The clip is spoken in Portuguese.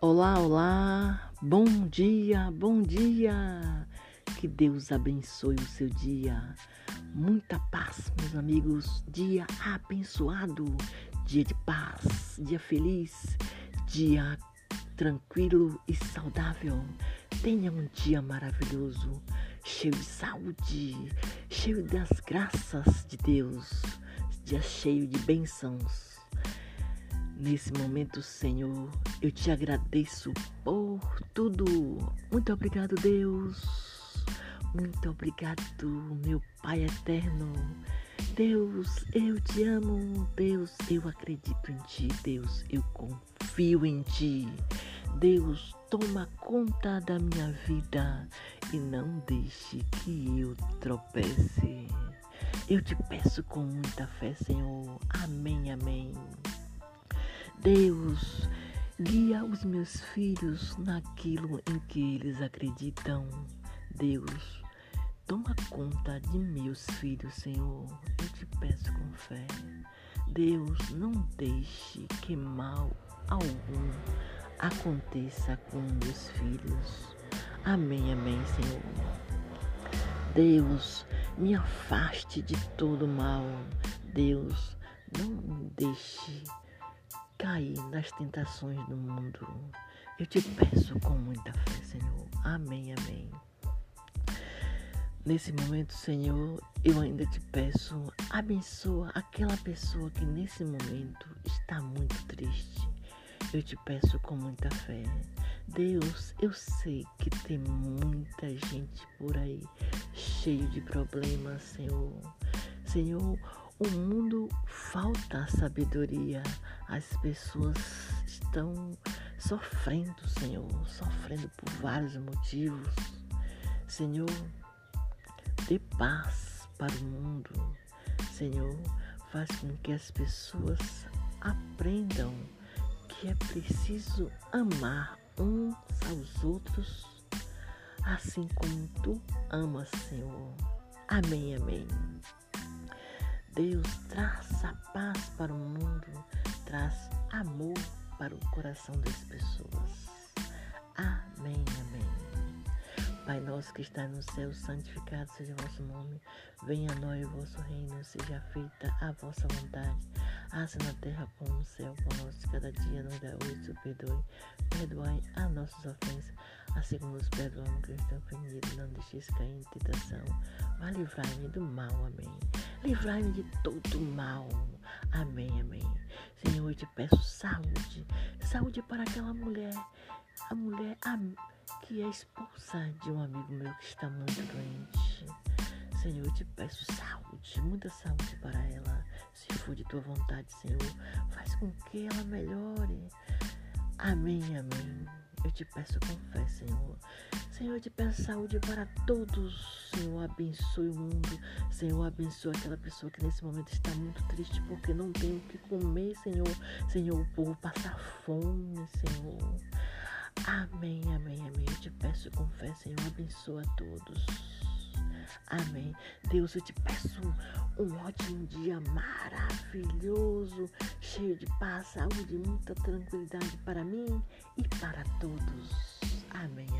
Olá, olá, bom dia, bom dia. Que Deus abençoe o seu dia. Muita paz, meus amigos. Dia abençoado, dia de paz, dia feliz, dia tranquilo e saudável. Tenha um dia maravilhoso, cheio de saúde, cheio das graças de Deus, dia cheio de bênçãos Nesse momento, Senhor, eu te agradeço por tudo. Muito obrigado, Deus. Muito obrigado, meu Pai eterno. Deus, eu te amo. Deus, eu acredito em ti. Deus, eu confio em ti. Deus, toma conta da minha vida e não deixe que eu tropece. Eu te peço com muita fé, Senhor. Amém, amém. Deus, guia os meus filhos naquilo em que eles acreditam. Deus, toma conta de meus filhos, Senhor. Eu te peço com fé. Deus, não deixe que mal algum aconteça com meus filhos. Amém, amém, Senhor. Deus, me afaste de todo mal. Deus, não deixe cair nas tentações do mundo. Eu te peço com muita fé, Senhor. Amém, amém. Nesse momento, Senhor, eu ainda te peço, abençoa aquela pessoa que nesse momento está muito triste. Eu te peço com muita fé. Deus, eu sei que tem muita gente por aí cheio de problemas, Senhor. Senhor, o mundo falta sabedoria. As pessoas estão sofrendo, Senhor, sofrendo por vários motivos. Senhor, dê paz para o mundo. Senhor, faz com que as pessoas aprendam que é preciso amar uns aos outros, assim como tu amas, Senhor. Amém, amém. Deus traz a paz para o mundo, traz amor para o coração das pessoas. Amém, amém. Pai nosso que está no céu, santificado seja o vosso nome. Venha a nós o vosso reino, seja feita a vossa vontade, assim na terra como no céu. Por nós cada dia nos dá hoje, perdoe. Perdoai as nossas ofensas, assim como nos perdoamos que estão ofendidos. Não deixeis cair em tentação, mas livrai-me do mal. Amém. Livrai-me de todo mal. Amém, amém. Senhor, eu te peço saúde. Saúde para aquela mulher. A mulher que é esposa de um amigo meu que está muito doente. Senhor, eu te peço saúde, muita saúde para ela. Se for de tua vontade, Senhor, faz com que ela melhore. Amém, amém. Eu te peço com fé, Senhor. Senhor, te peço saúde para todos. Senhor, abençoe o mundo. Senhor, abençoe aquela pessoa que nesse momento está muito triste porque não tem o que comer, Senhor. Senhor, o povo passa fome, Senhor. Amém, amém, amém. Eu te peço com fé, Senhor, abençoa a todos. Amém. Deus, eu te peço um ótimo dia maravilhoso, cheio de paz, saúde muita tranquilidade para mim e para todos. Amém.